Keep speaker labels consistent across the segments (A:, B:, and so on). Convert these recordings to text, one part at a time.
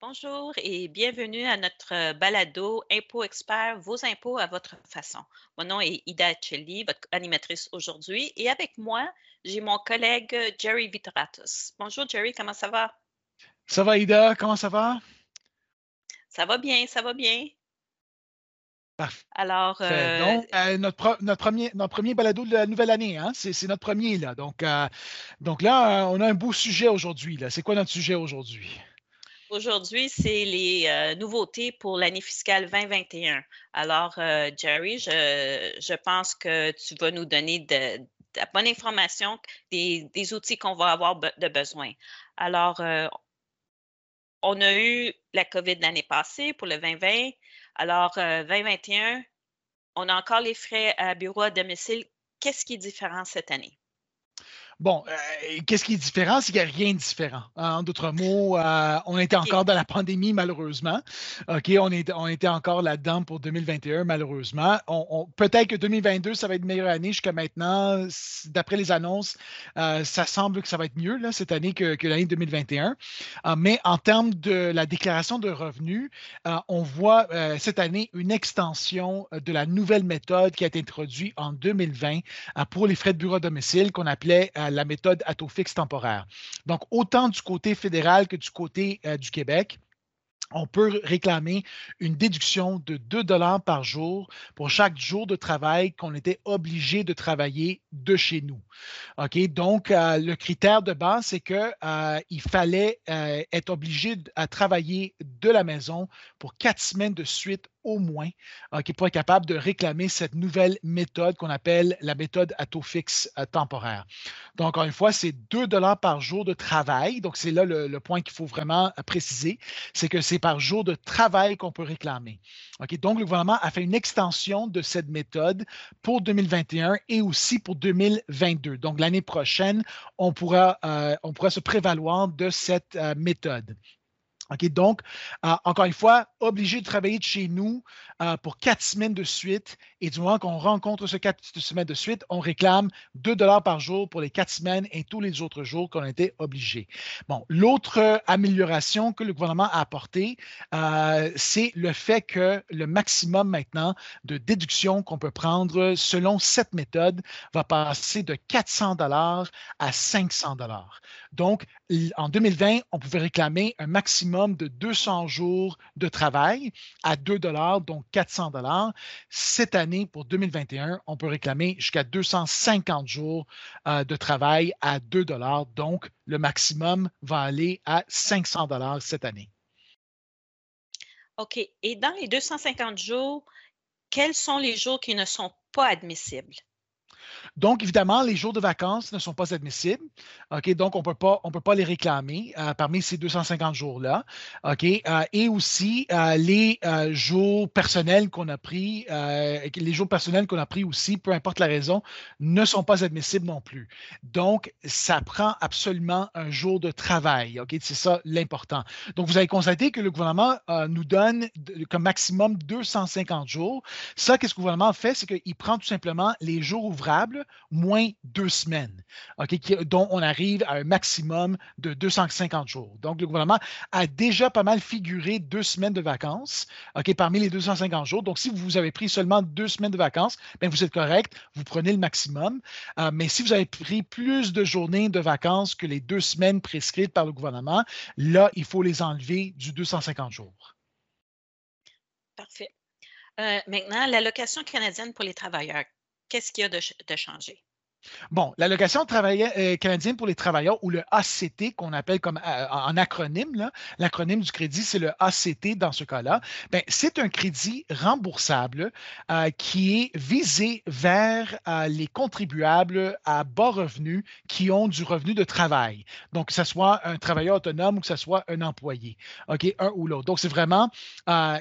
A: Bonjour et bienvenue à notre euh, balado Impôts Expert, vos impôts à votre façon. Mon nom est Ida Celli, votre animatrice aujourd'hui, et avec moi, j'ai mon collègue euh, Jerry Vitratus. Bonjour Jerry, comment ça va?
B: Ça va Ida, comment ça va?
A: Ça va bien, ça va bien.
B: Parfait.
A: Alors, euh,
B: Donc, notre, notre, premier, notre premier balado de la nouvelle année, hein? c'est notre premier là. Donc, donc là, on a un beau sujet aujourd'hui. C'est quoi notre sujet aujourd'hui?
A: Aujourd'hui, c'est les euh, nouveautés pour l'année fiscale 2021. Alors, euh, Jerry, je, pense que tu vas nous donner de, la bonne information, des, outils qu'on va avoir de besoin. Alors, euh, on a eu la COVID l'année passée pour le 2020. Alors, 2021, on a encore les frais à bureau à domicile. Qu'est-ce qui est différent cette année?
B: Bon, euh, qu'est-ce qui est différent? C'est qu'il n'y a rien de différent. En d'autres mots, euh, on était encore dans la pandémie, malheureusement. OK, on, est, on était encore là-dedans pour 2021, malheureusement. On, Peut-être que 2022, ça va être une meilleure année jusqu'à maintenant. D'après les annonces, euh, ça semble que ça va être mieux là, cette année que, que l'année 2021. mais en termes de la déclaration de revenus, on voit cette année une extension de la nouvelle méthode qui a été introduite en 2020 pour les frais de bureau à domicile qu'on appelait la méthode à taux fixe temporaire. Donc, autant du côté fédéral que du côté euh, du Québec, on peut réclamer une déduction de 2 dollars par jour pour chaque jour de travail qu'on était obligé de travailler de chez nous. OK? Donc, euh, le critère de base, c'est qu'il euh, fallait être obligé à travailler de la maison pour quatre semaines de suite au moins euh, qui pourrait être capable de réclamer cette nouvelle méthode qu'on appelle la méthode à taux fixe euh, temporaire. Donc, encore une fois, c'est 2 dollars par jour de travail. Donc, c'est là le, point qu'il faut vraiment euh, préciser, c'est que c'est par jour de travail qu'on peut réclamer. Donc, le gouvernement a fait une extension de cette méthode pour 2021 et aussi pour 2022. Donc, l'année prochaine, pourra, on pourra se prévaloir de cette méthode. Donc, euh, encore une fois, obligé de travailler de chez nous euh, pour quatre semaines de suite. Et du moment qu'on rencontre ce quatre semaines de suite, on réclame 2 dollars par jour pour les quatre semaines et tous les autres jours qu'on a été obligé. Bon, l'autre amélioration que le gouvernement a apportée, euh, c'est le fait que le maximum maintenant de déduction qu'on peut prendre selon cette méthode va passer de 400 dollars à 500 dollars. Donc, en 2020, on pouvait réclamer un maximum de 200 jours de travail à 2 dollars, donc 400 dollars. Cette année, pour 2021, on peut réclamer jusqu'à 250 jours euh, de travail à 2 dollars, donc le maximum va aller à 500 dollars cette année.
A: OK. Et dans les 250 jours, quels sont les jours qui ne sont pas admissibles?
B: Donc, évidemment, les jours de vacances ne sont pas admissibles. OK, donc, on ne peut pas les réclamer euh, parmi ces 250 jours-là. OK, euh, et aussi euh, les jours personnels qu'on a pris, les jours personnels qu'on a pris aussi, peu importe la raison, ne sont pas admissibles non plus. Donc, ça prend absolument un jour de travail. OK, c'est ça l'important. Donc, vous avez constaté que le gouvernement nous donne comme maximum 250 jours. Ça, qu'est-ce que le gouvernement fait? C'est qu'il prend tout simplement les jours ouvrables moins deux semaines, dont on arrive à un maximum de 250 jours. Donc, le gouvernement a déjà pas mal figuré deux semaines de vacances parmi les 250 jours. Donc, si vous avez pris seulement deux semaines de vacances, bien, vous êtes correct, vous prenez le maximum. Euh, mais si vous avez pris plus de journées de vacances que les deux semaines prescrites par le gouvernement, là, il faut les enlever du 250 jours.
A: Parfait. Euh, maintenant, l'allocation canadienne pour les travailleurs qu'est-ce qu'il y a de, de changé?
B: Bon, l'allocation euh, canadienne pour les travailleurs ou le ACT qu'on appelle comme euh, en acronyme, l'acronyme du crédit, c'est le ACT dans ce cas-là. Ben, c'est un crédit remboursable euh, qui est visé vers les contribuables à bas revenus qui ont du revenu de travail. Donc, que ce soit un travailleur autonome ou que ce soit un employé, OK, un ou l'autre. Donc, c'est vraiment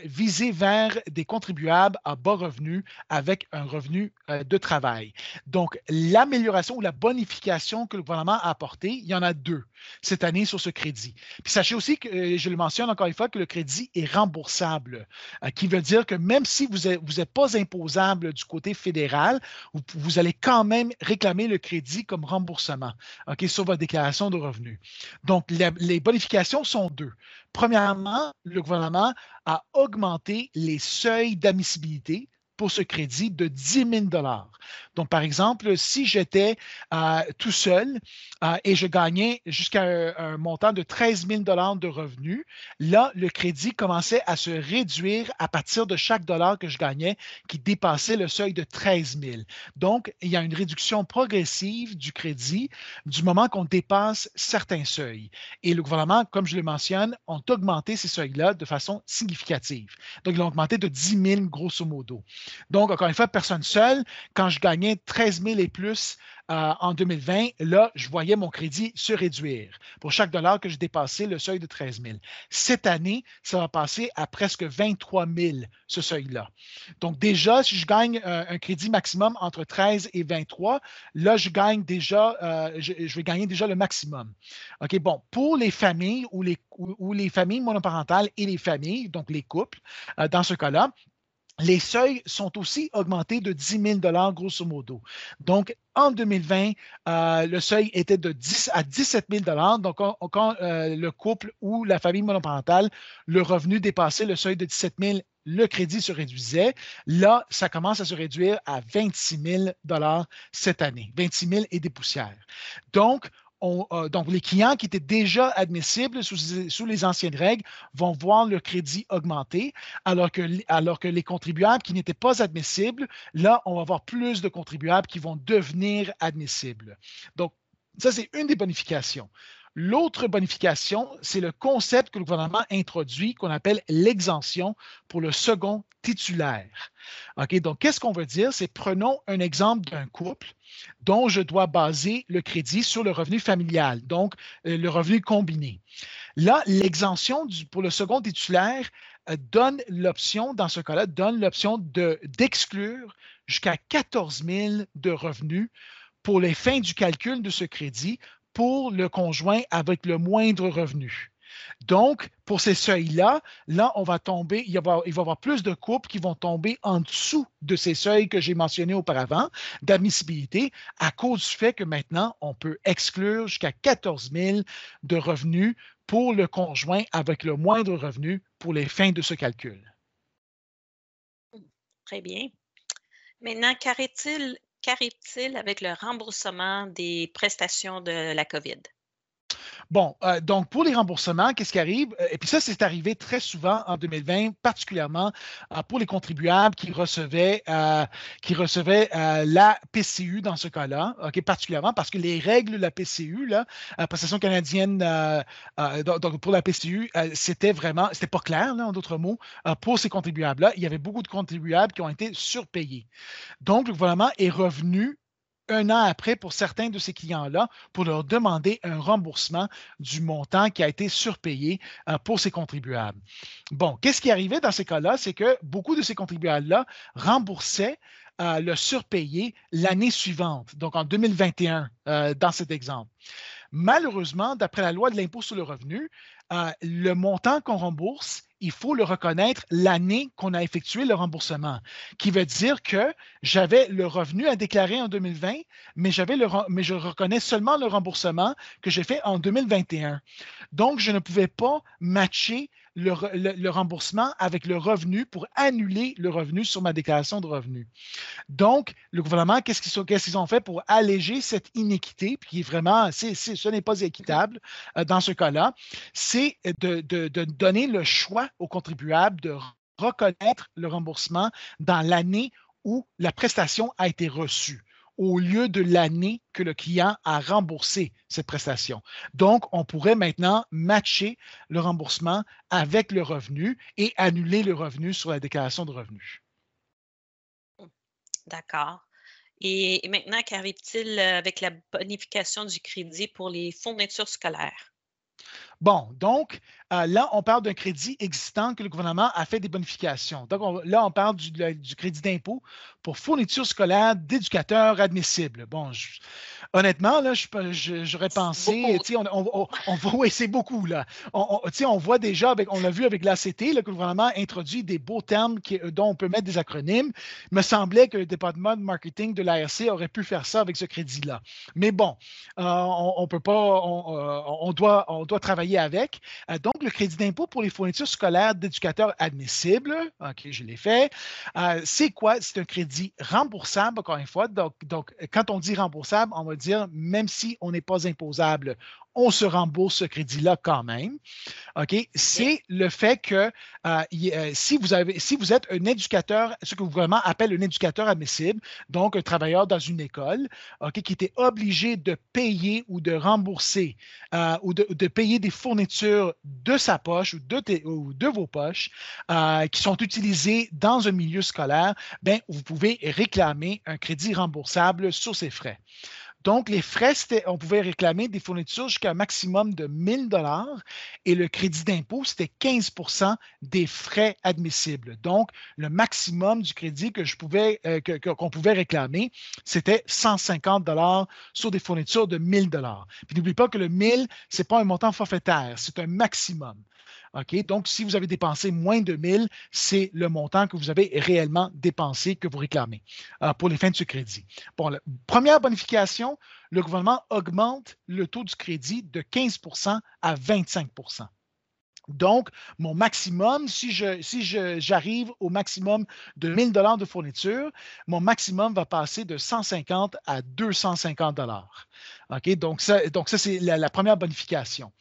B: visé vers des contribuables à bas revenus avec un revenu de travail. Donc, la l'amélioration ou la bonification que le gouvernement a apportée, il y en a deux cette année sur ce crédit. Puis sachez aussi que, euh, je le mentionne encore une fois, que le crédit est remboursable, euh, qui veut dire que même si vous n'êtes pas imposable du côté fédéral, vous, allez quand même réclamer le crédit comme remboursement sur votre déclaration de revenus. Donc, les bonifications sont deux. Premièrement, le gouvernement a augmenté les seuils d'admissibilité pour ce crédit de 10 000 Donc, par exemple, si j'étais euh, tout seul euh, et je gagnais jusqu'à un, montant de 13 000 de revenus, là, le crédit commençait à se réduire à partir de chaque dollar que je gagnais qui dépassait le seuil de 13 000. Donc, il y a une réduction progressive du crédit du moment qu'on dépasse certains seuils. Et le gouvernement, comme je le mentionne, ont augmenté ces seuils-là de façon significative. Donc, ils ont augmenté de 10 000 grosso modo. Donc, encore une fois, personne seule, quand je gagnais 13 000 et plus euh, en 2020, là, je voyais mon crédit se réduire pour chaque dollar que je dépassais le seuil de 13 000. Cette année, ça va passer à presque 23 000, ce seuil-là. Donc, déjà, si je gagne euh, un crédit maximum entre 13 et 23, là, je gagne déjà, euh, je, vais gagner déjà le maximum. OK, bon, pour les familles ou les, ou les familles monoparentales et les familles, donc les couples, dans ce cas-là, les seuils sont aussi augmentés de 10 000 grosso modo. Donc, en 2020, euh, le seuil était de 10 à 17 000 Donc, quand, euh, le couple ou la famille monoparentale, le revenu dépassait le seuil de 17 000 le crédit se réduisait. Là, ça commence à se réduire à 26 000 cette année, 26 000 et des poussières. Donc, euh, donc, les clients qui étaient déjà admissibles sous, les anciennes règles vont voir le crédit augmenter, alors que les contribuables qui n'étaient pas admissibles, là, on va avoir plus de contribuables qui vont devenir admissibles. Donc, ça, c'est une des bonifications. L'autre bonification, c'est le concept que le gouvernement introduit qu'on appelle l'exemption pour le second titulaire. OK, donc qu'est-ce qu'on veut dire? C'est prenons un exemple d'un couple dont je dois baser le crédit sur le revenu familial, donc euh, le revenu combiné. Là, l'exemption pour le second titulaire euh, donne l'option, dans ce cas-là, donne l'option d'exclure jusqu'à 14 000 de revenus pour les fins du calcul de ce crédit pour le conjoint avec le moindre revenu. Donc, pour ces seuils-là, là, on va tomber, il va, y avoir plus de couples qui vont tomber en dessous de ces seuils que j'ai mentionnés auparavant d'admissibilité à cause du fait que maintenant, on peut exclure jusqu'à 14 000 de revenus pour le conjoint avec le moindre revenu pour les fins de ce calcul.
A: Très bien. Maintenant, qu'arrive-t-il qu'arrive-t-il avec le remboursement des prestations de la COVID?
B: Bon, euh, donc pour les remboursements, qu'est-ce qui arrive? Euh, et puis ça, c'est arrivé très souvent en 2020, particulièrement euh, pour les contribuables qui recevaient, la PCU dans ce cas-là, particulièrement parce que les règles de la PCU, là, prestation canadienne, donc pour la PCU, c'était vraiment, c'était pas clair, en d'autres mots, pour ces contribuables-là. Il y avait beaucoup de contribuables qui ont été surpayés. Donc, le gouvernement est revenu un an après pour certains de ces clients-là pour leur demander un remboursement du montant qui a été surpayé euh, pour ces contribuables. Bon, qu'est-ce qui arrivait dans ces cas-là? C'est que beaucoup de ces contribuables-là remboursaient euh, le surpayé l'année suivante, donc en 2021, euh, dans cet exemple. Malheureusement, d'après la loi de l'impôt sur le revenu, le montant qu'on rembourse il faut le reconnaître l'année qu'on a effectué le remboursement, qui veut dire que j'avais le revenu à déclarer en 2020, mais, je reconnais seulement le remboursement que j'ai fait en 2021. Donc, je ne pouvais pas matcher le, remboursement avec le revenu pour annuler le revenu sur ma déclaration de revenus. Donc, le gouvernement, qu'est-ce qu'ils ont fait pour alléger cette inéquité, puis vraiment, ce n'est pas équitable euh, dans ce cas-là, c'est de, de donner le choix aux contribuables de reconnaître le remboursement dans l'année où la prestation a été reçue au lieu de l'année que le client a remboursé cette prestation. Donc, on pourrait maintenant matcher le remboursement avec le revenu et annuler le revenu sur la déclaration de revenus.
A: D'accord. Et maintenant, qu'arrive-t-il avec la bonification du crédit pour les fournitures scolaires?
B: Bon, donc euh, là, on parle d'un crédit existant que le gouvernement a fait des bonifications. Donc là, on parle du, crédit d'impôt pour fourniture scolaire d'éducateurs admissibles. Bon, honnêtement, là, j'aurais pensé, on, on, on, voit, c'est beaucoup, là. On, on, voit déjà, avec, on l'a vu avec l'ACT, que le gouvernement introduit des beaux termes qui, dont on peut mettre des acronymes. Il me semblait que le département de marketing de l'ARC aurait pu faire ça avec ce crédit-là. Mais bon, euh, on, peut pas, on, doit, on doit travailler avec. Euh, donc, le crédit d'impôt pour les fournitures scolaires d'éducateurs admissibles, OK, je l'ai fait. Euh, c'est quoi? C'est un crédit remboursable, encore une fois. Donc, donc, quand on dit remboursable, on va dire même si on n'est pas imposable, on se rembourse ce crédit-là quand même. OK? C'est le fait que euh, euh, si, vous avez, si vous êtes un éducateur, ce que le gouvernement appelle un éducateur admissible, donc un travailleur dans une école, OK, qui était obligé de payer ou de rembourser euh, ou de, payer des fournitures de sa poche ou de, ou de vos poches qui sont utilisées dans un milieu scolaire, ben, vous pouvez réclamer un crédit remboursable sur ces frais. Donc, les frais, on pouvait réclamer des fournitures jusqu'à un maximum de 1000 dollars et le crédit d'impôt, c'était 15% des frais admissibles. Donc, le maximum du crédit que je pouvais, euh, qu'on pouvait réclamer, c'était 150 dollars sur des fournitures de 1000 dollars. Puis n'oubliez pas que le 1000, ce n'est pas un montant forfaitaire, c'est un maximum. Donc, si vous avez dépensé moins de 1000, c'est le montant que vous avez réellement dépensé que vous réclamez euh, pour les fins de ce crédit. Bon, première bonification, le gouvernement augmente le taux du crédit de 15% à 25% donc, mon maximum, si j'arrive au maximum de 1000 dollars de fourniture, mon maximum va passer de 150 à 250 dollars. OK? Donc ça c'est la, première bonification.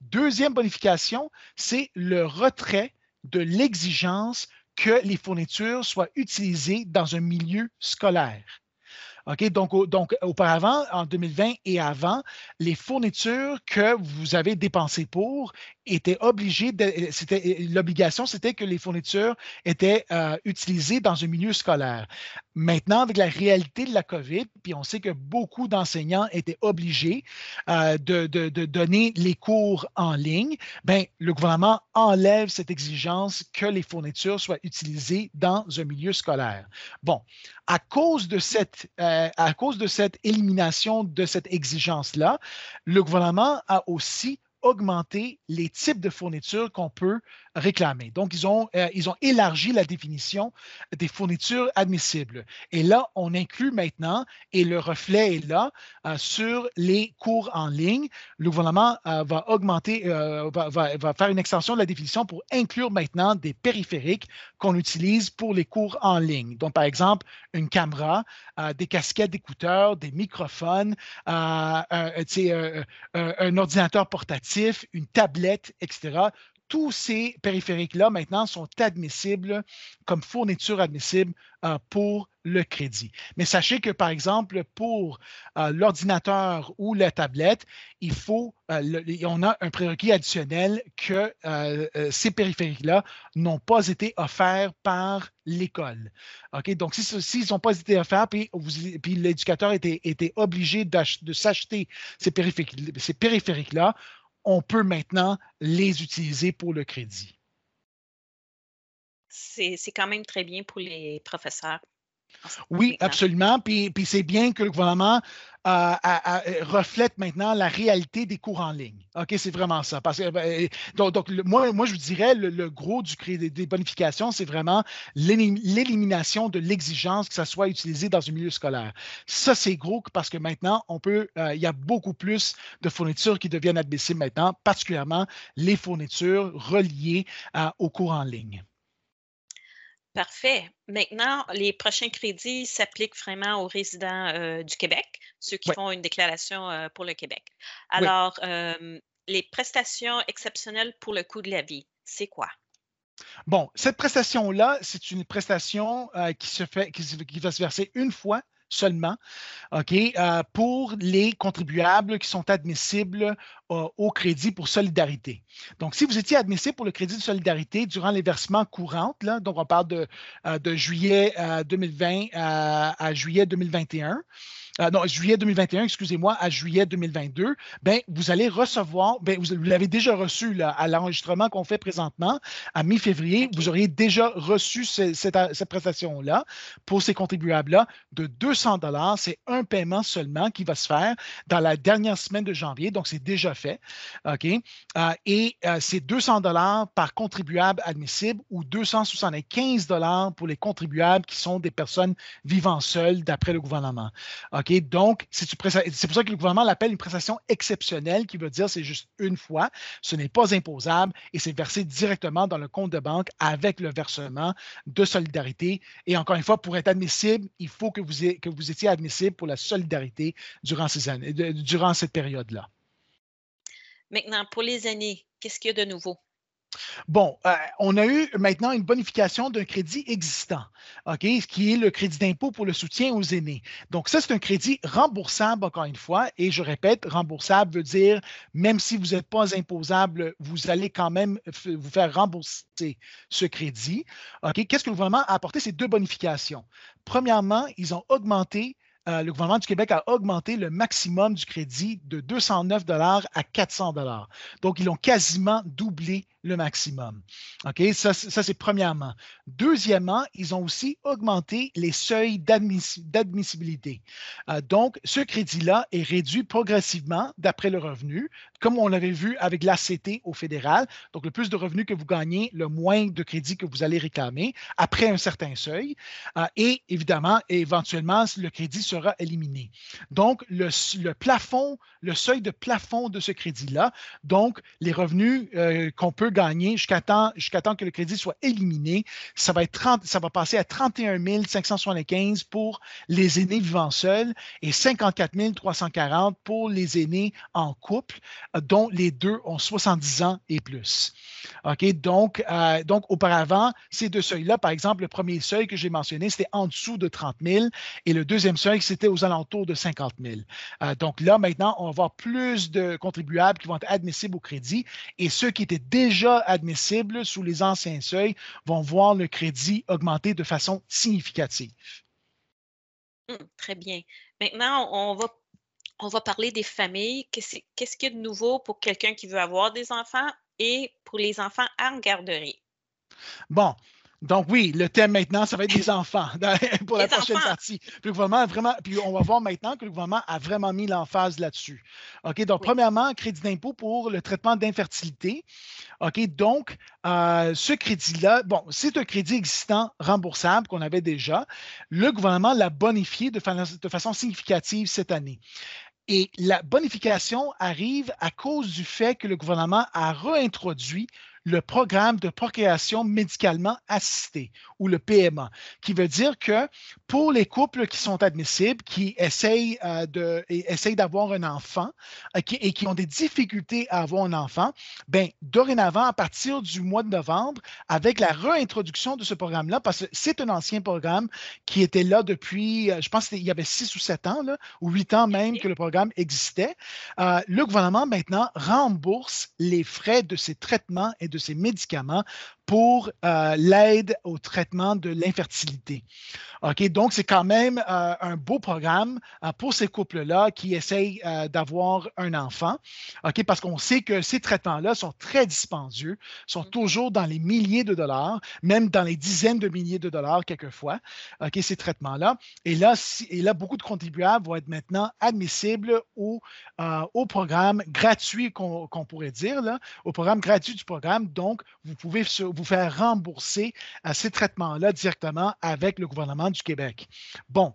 B: Deuxième bonification, c'est le retrait de l'exigence que les fournitures soient utilisées dans un milieu scolaire. Donc, donc, auparavant, en 2020 et avant, les fournitures que vous avez dépensées pour était obligé de, c'était l'obligation, c'était que les fournitures étaient euh, utilisées dans un milieu scolaire. Maintenant, avec la réalité de la COVID, puis on sait que beaucoup d'enseignants étaient obligés euh, de, de, donner les cours en ligne, ben, le gouvernement enlève cette exigence que les fournitures soient utilisées dans un milieu scolaire. Bon, à cause de cette, euh, à cause de cette élimination de cette exigence-là, le gouvernement a aussi augmenter les types de fournitures qu'on peut réclamer. Donc, ils ont, euh, ils ont élargi la définition des fournitures admissibles. Et là, on inclut maintenant, et le reflet est là, euh, sur les cours en ligne. Le gouvernement euh, va augmenter, va, va, faire une extension de la définition pour inclure maintenant des périphériques qu'on utilise pour les cours en ligne. Donc, par exemple, une caméra, des casquettes d'écouteurs, des microphones, un ordinateur portatif, une tablette, etc tous ces périphériques-là maintenant sont admissibles comme fourniture admissible euh, pour le crédit. Mais sachez que, par exemple, pour euh, l'ordinateur ou la tablette, il faut, euh, on a un prérequis additionnel que ces périphériques-là n'ont pas été offerts par l'école. OK? Donc, s'ils n'ont pas été offerts, puis, l'éducateur était obligé de s'acheter ces périphériques-là, on peut maintenant les utiliser pour le crédit.
A: C'est quand même très bien pour les professeurs.
B: Oui, absolument. Puis, c'est bien que le gouvernement euh, reflète maintenant la réalité des cours en ligne. OK, c'est vraiment ça. Parce que, ben, donc, moi, moi, je vous dirais, le, gros du crédit des bonifications, c'est vraiment l'élimination de l'exigence que ça soit utilisé dans un milieu scolaire. Ça, c'est gros parce que maintenant, on peut, euh, il y a beaucoup plus de fournitures qui deviennent admissibles maintenant, particulièrement les fournitures reliées euh, aux cours en ligne.
A: Parfait. Maintenant, les prochains crédits s'appliquent vraiment aux résidents euh, du Québec, ceux qui font une déclaration euh, pour le Québec. Alors, euh, les prestations exceptionnelles pour le coût de la vie, c'est quoi?
B: Bon, cette prestation-là, c'est une prestation qui se fait, qui va se verser une fois seulement, OK, euh, pour les contribuables qui sont admissibles euh, au crédit pour solidarité. Donc, si vous étiez admissible pour le crédit de solidarité durant les versements courants, là, donc on parle de, euh, de juillet 2020 à juillet 2021, euh, non, juillet 2021, excusez-moi, à juillet 2022, ben, vous allez recevoir, ben, vous, l'avez déjà reçu là, à l'enregistrement qu'on fait présentement, à mi-février, vous auriez déjà reçu cette, prestation-là pour ces contribuables-là de 200 dollars. C'est un paiement seulement qui va se faire dans la dernière semaine de janvier, donc c'est déjà fait. OK? Euh, et euh, c'est 200 dollars par contribuable admissible ou 275 dollars pour les contribuables qui sont des personnes vivant seules d'après le gouvernement. Donc, c'est pour ça que le gouvernement l'appelle une prestation exceptionnelle, qui veut dire c'est juste une fois, ce n'est pas imposable et c'est versé directement dans le compte de banque avec le versement de solidarité. Et encore une fois, pour être admissible, il faut que vous, que vous étiez admissible pour la solidarité durant, ces années, durant cette période-là.
A: Maintenant, pour les années, qu'est-ce qu'il y a de nouveau?
B: Bon, euh, on a eu maintenant une bonification d'un crédit existant, OK, qui est le crédit d'impôt pour le soutien aux aînés. Donc, ça, c'est un crédit remboursable, encore une fois, et je répète, remboursable veut dire, même si vous n'êtes pas imposable, vous allez quand même vous faire rembourser ce crédit. Qu'est-ce que le gouvernement a apporté? Ces deux bonifications? Premièrement, ils ont augmenté euh, le gouvernement du Québec a augmenté le maximum du crédit de 209 à 400 Donc, ils ont quasiment doublé le maximum. OK? Ça, c'est premièrement. Deuxièmement, ils ont aussi augmenté les seuils d'admissibilité. Euh, donc, ce crédit-là est réduit progressivement d'après le revenu, comme on l'avait vu avec l'ACT au fédéral. Donc, le plus de revenus que vous gagnez, le moins de crédit que vous allez réclamer après un certain seuil. Euh, et évidemment, éventuellement, le crédit sera éliminé. Donc, le, plafond, le seuil de plafond de ce crédit-là, donc les revenus euh, qu'on peut gagner jusqu'à temps, temps, que le crédit soit éliminé. Ça va, être 30, ça va passer à 31 575 pour les aînés vivant seuls et 54 340 pour les aînés en couple, dont les deux ont 70 ans et plus. OK? Donc, euh, donc auparavant, ces deux seuils-là, par exemple, le premier seuil que j'ai mentionné, c'était en dessous de 30 000 et le deuxième seuil, c'était aux alentours de 50 000. Euh, donc là, maintenant, on va avoir plus de contribuables qui vont être admissibles au crédit et ceux qui étaient déjà admissibles sous les anciens seuils vont voir le crédit augmenter de façon significative.
A: Hum, très bien. Maintenant, on va, on va parler des familles. Qu'est-ce qu'il y a de nouveau pour quelqu'un qui veut avoir des enfants et pour les enfants en garderie?
B: Bon, donc oui, le thème maintenant, ça va être les enfants pour la prochaine partie. Puis, le gouvernement vraiment, puis on va voir maintenant que le gouvernement a vraiment mis l'emphase là-dessus. OK, donc premièrement, crédit d'impôt pour le traitement d'infertilité. OK, donc euh, ce crédit-là, bon, c'est un crédit existant remboursable qu'on avait déjà. Le gouvernement l'a bonifié de, de façon significative cette année. Et la bonification arrive à cause du fait que le gouvernement a réintroduit le programme de procréation médicalement assistée ou le PMA, qui veut dire que pour les couples qui sont admissibles, qui essayent euh, de, d'avoir un enfant euh, et qui ont des difficultés à avoir un enfant, ben, dorénavant, à partir du mois de novembre, avec la réintroduction de ce programme-là, parce que c'est un ancien programme qui était là depuis, euh, je pense qu'il y avait six ou sept ans, là, ou huit ans même que le programme existait, le gouvernement maintenant rembourse les frais de ces traitements et de de ces médicaments pour euh, l'aide au traitement de l'infertilité. OK, donc c'est quand même euh, un beau programme euh, pour ces couples-là qui essayent d'avoir un enfant. OK, parce qu'on sait que ces traitements-là sont très dispendieux, sont mm. toujours dans les milliers de dollars, même dans les dizaines de milliers de dollars quelquefois. OK, ces traitements-là. Et là, et là, beaucoup de contribuables vont être maintenant admissibles au, au programme gratuit qu'on pourrait dire, là, au programme gratuit du programme. Donc, vous pouvez vous faire rembourser à ces traitements-là directement avec le gouvernement du Québec. Bon,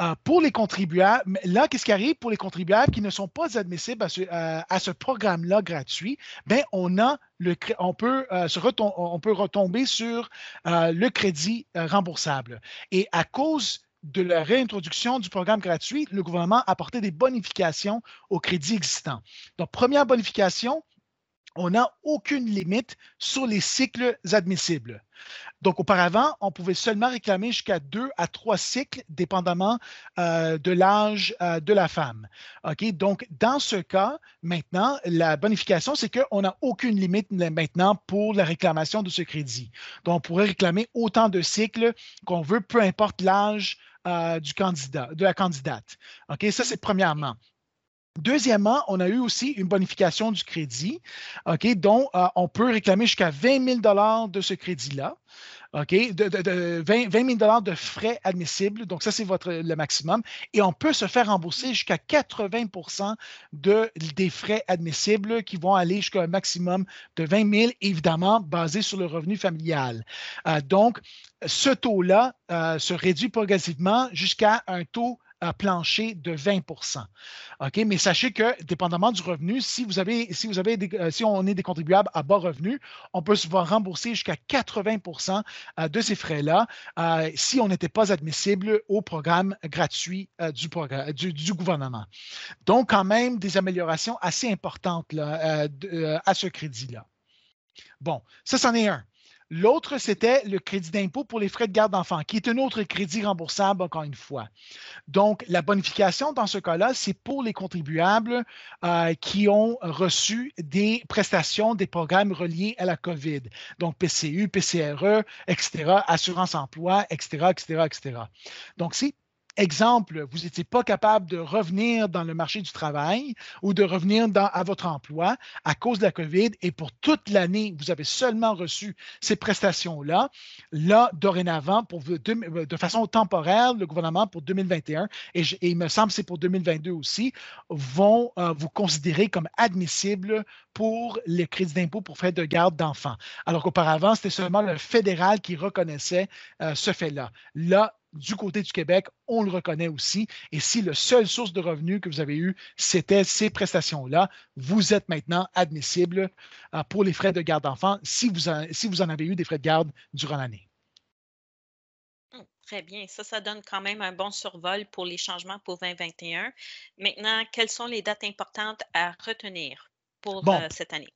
B: euh, pour les contribuables, là, qu'est-ce qui arrive pour les contribuables qui ne sont pas admissibles à ce, euh, programme-là gratuit? Bien, on a le, on peut, euh, on peut retomber sur le crédit remboursable. Et à cause de la réintroduction du programme gratuit, le gouvernement a apporté des bonifications au crédit existant. Donc, première bonification, on n'a aucune limite sur les cycles admissibles. Donc, auparavant, on pouvait seulement réclamer jusqu'à deux à trois cycles, dépendamment euh, de l'âge euh, de la femme. Donc, dans ce cas, maintenant, la bonification, c'est qu'on n'a aucune limite maintenant pour la réclamation de ce crédit. Donc, on pourrait réclamer autant de cycles qu'on veut, peu importe l'âge euh, du candidat, de la candidate. OK? Ça, c'est premièrement. Deuxièmement, on a eu aussi une bonification du crédit, dont euh, on peut réclamer jusqu'à 20 000 de ce crédit-là. De, 20, 000 de frais admissibles. Donc, ça, c'est votre, le maximum. Et on peut se faire rembourser jusqu'à 80 de, des frais admissibles qui vont aller jusqu'à un maximum de 20 000, évidemment, basé sur le revenu familial. Euh, donc, ce taux-là euh, se réduit progressivement jusqu'à un taux plancher de 20% OK? Mais sachez que, dépendamment du revenu, si vous avez, si vous avez euh, si on est des contribuables à bas revenu, on peut se voir rembourser jusqu'à 80% euh, de ces frais-là euh, si on n'était pas admissible au programme gratuit du, gouvernement. Donc, quand même, des améliorations assez importantes à ce crédit-là. Bon, ça, c'en est un. L'autre, c'était le crédit d'impôt pour les frais de garde d'enfants, qui est un autre crédit remboursable, encore une fois. Donc, la bonification dans ce cas-là, c'est pour les contribuables euh, qui ont reçu des prestations des programmes reliés à la COVID. Donc, PCU, PCRE, etc., assurance emploi, etc., etc., etc. Donc, si Exemple, vous n'étiez pas capable de revenir dans le marché du travail ou de revenir à votre emploi à cause de la COVID et pour toute l'année, vous avez seulement reçu ces prestations-là. Là, dorénavant, pour, de, façon temporaire, le gouvernement pour 2021, et, il me semble que c'est pour 2022 aussi, vont euh, vous considérer comme admissible pour les crédits d'impôt pour frais de garde d'enfants. Alors qu'auparavant, c'était seulement le fédéral qui reconnaissait euh, ce fait-là. Là, du côté du Québec, on le reconnaît aussi. Et si la seule source de revenus que vous avez eue, c'était ces prestations-là, vous êtes maintenant admissible euh, pour les frais de garde d'enfants si vous, si vous en avez eu des frais de garde durant l'année.
A: Hum, très bien. Ça, ça donne quand même un bon survol pour les changements pour 2021. Maintenant, quelles sont les dates importantes à retenir pour euh, cette année?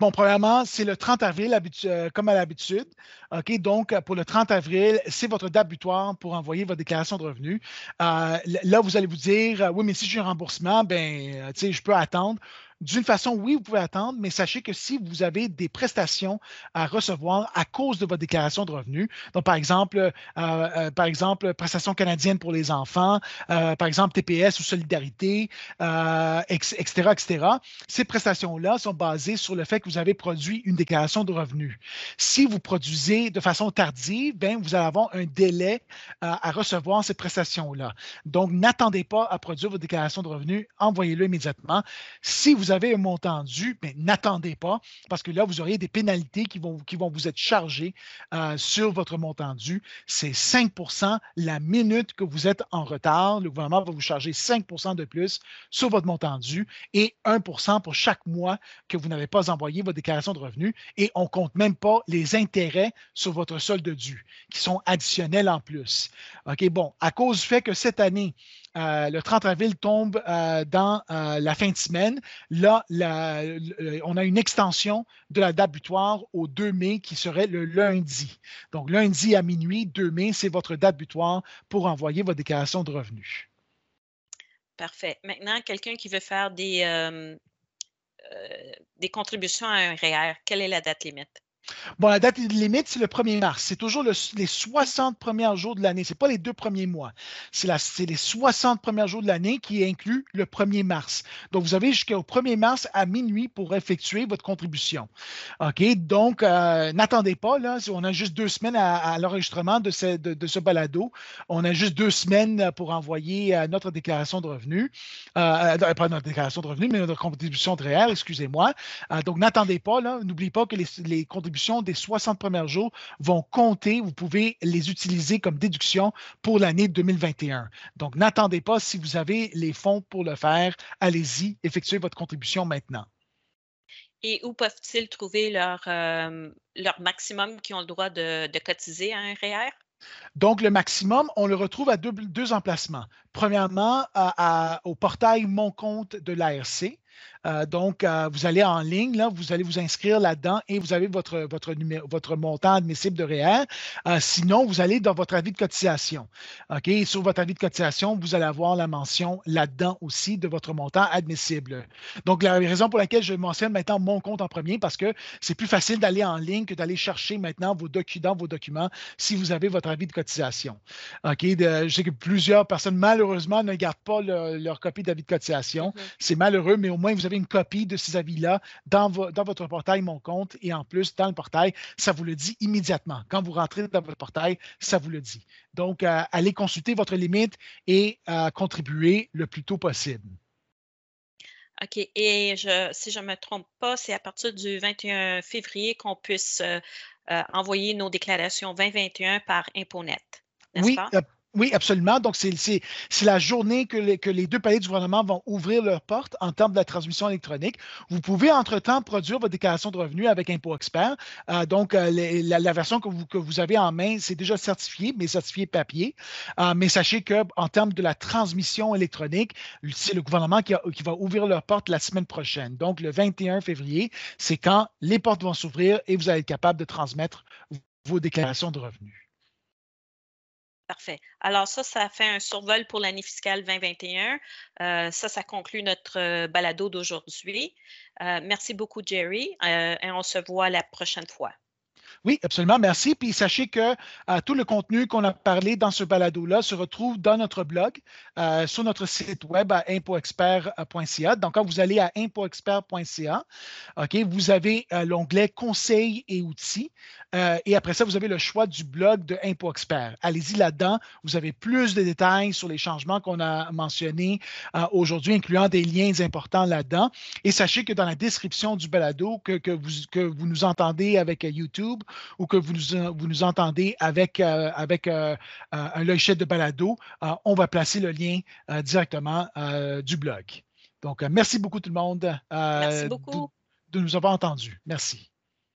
B: Bon, premièrement, c'est le 30 avril, euh, comme à l'habitude. OK, donc, pour le 30 avril, c'est votre date butoir pour envoyer votre déclaration de revenus. Euh, là, vous allez vous dire, oui, mais si j'ai un remboursement, ben, tu sais, je peux attendre. D'une façon, oui, vous pouvez attendre, mais sachez que si vous avez des prestations à recevoir à cause de votre déclaration de revenus, donc par exemple, euh, euh, prestations canadiennes pour les enfants, euh, par exemple TPS ou solidarité, etc., etc., ces prestations-là sont basées sur le fait que vous avez produit une déclaration de revenus. Si vous produisez de façon tardive, bien, vous allez avoir un délai à recevoir ces prestations-là. Donc, n'attendez pas à produire votre déclaration de revenus, envoyez-le immédiatement. Si vous avez un montant dû, mais n'attendez pas parce que là, vous aurez des pénalités qui vont, qui vont vous être chargées euh, sur votre montant dû. C'est 5% la minute que vous êtes en retard. Le gouvernement va vous charger 5% de plus sur votre montant dû et 1% pour chaque mois que vous n'avez pas envoyé votre déclaration de revenus. Et on ne compte même pas les intérêts sur votre solde dû qui sont additionnels en plus. OK, bon, à cause du fait que cette année, euh, le 30 avril tombe euh, dans euh, la fin de semaine. Là, on a une extension de la date butoir au 2 mai qui serait le lundi. Donc, lundi à minuit, 2 mai, c'est votre date butoir pour envoyer votre déclaration de revenus.
A: Parfait. Maintenant, quelqu'un qui veut faire des, des contributions à un REER, e quelle est la date limite?
B: Bon, la date limite, c'est le 1er mars. C'est toujours les 60 premiers jours de l'année. Ce n'est pas les deux premiers mois. C'est les 60 premiers jours de l'année qui incluent le 1er mars. Donc, vous avez jusqu'au 1er mars à minuit pour effectuer votre contribution. OK? Donc, euh, n'attendez pas. Là, on a juste deux semaines à, l'enregistrement de ce, balado. On a juste deux semaines pour envoyer euh, notre déclaration de revenus. Euh, pas notre déclaration de revenus, mais notre contribution de réel, excusez-moi. donc, n'attendez pas. N'oubliez pas que les contributions des 60 premiers jours vont compter. Vous pouvez les utiliser comme déduction pour l'année 2021. Donc, n'attendez pas si vous avez les fonds pour le faire. Allez-y, effectuez votre contribution maintenant.
A: Et où peuvent-ils trouver leur, euh, leur maximum qui ont le droit de, cotiser à un REER?
B: Donc, le maximum, on le retrouve à deux, emplacements. Premièrement, au portail Mon compte de l'ARC. Donc, vous allez en ligne, là, vous allez vous inscrire là-dedans et vous avez votre, votre, numéro, votre montant admissible de REER. sinon, vous allez dans votre avis de cotisation. OK? sur votre avis de cotisation, vous allez avoir la mention là-dedans aussi de votre montant admissible. Donc, la raison pour laquelle je mentionne maintenant mon compte en premier, parce que c'est plus facile d'aller en ligne que d'aller chercher maintenant vos documents, vos documents si vous avez votre avis de cotisation. OK? je sais que plusieurs personnes, malheureusement, ne gardent pas leur copie d'avis de cotisation. Mm-hmm. C'est malheureux, mais au moins, vous avez une copie de ces avis-là dans, dans votre portail Mon compte et en plus, dans le portail, ça vous le dit immédiatement. Quand vous rentrez dans votre portail, ça vous le dit. Donc, euh, allez consulter votre limite et euh, contribuer le plus tôt possible.
A: OK. Et je, si je ne me trompe pas, c'est à partir du 21 février qu'on puisse euh, envoyer nos déclarations 2021 par ImpoNet.
B: Oui, pas? Oui, absolument. Donc, c'est la journée que les, deux paliers du gouvernement vont ouvrir leurs portes en termes de la transmission électronique. Vous pouvez, entre-temps, produire votre déclaration de revenus avec Impôt Expert. Euh, donc, euh, la, version que vous, avez en main, c'est déjà certifié, mais certifié papier. Euh, mais sachez qu'en termes de la transmission électronique, c'est le gouvernement qui, qui, va ouvrir leurs portes la semaine prochaine. Donc, le 21 février, c'est quand les portes vont s'ouvrir et vous allez être capable de transmettre vos déclarations de revenus.
A: Parfait. Alors ça, ça fait un survol pour l'année fiscale 2021. Euh, ça, ça conclut notre euh, balado d'aujourd'hui. Euh, merci beaucoup, Jerry, et on se voit la prochaine fois.
B: Oui, absolument. Merci. Puis sachez que euh, tout le contenu qu'on a parlé dans ce balado-là se retrouve dans notre blog, euh, sur notre site web à impoexpert.ca. Donc, quand vous allez à impoexpert.ca, OK, vous avez euh, l'onglet Conseils et outils. et après ça, vous avez le choix du blog de ImpoExpert. Allez-y là-dedans. Vous avez plus de détails sur les changements qu'on a mentionnés aujourd'hui, incluant des liens importants là-dedans. Et sachez que dans la description du balado que, vous, que vous nous entendez avec YouTube, ou que vous nous, vous nous entendez avec, euh, avec euh, euh, un logiciel de balado, on va placer le lien directement du blog. Donc, merci beaucoup tout le monde
A: merci beaucoup.
B: de nous avoir entendus. Merci.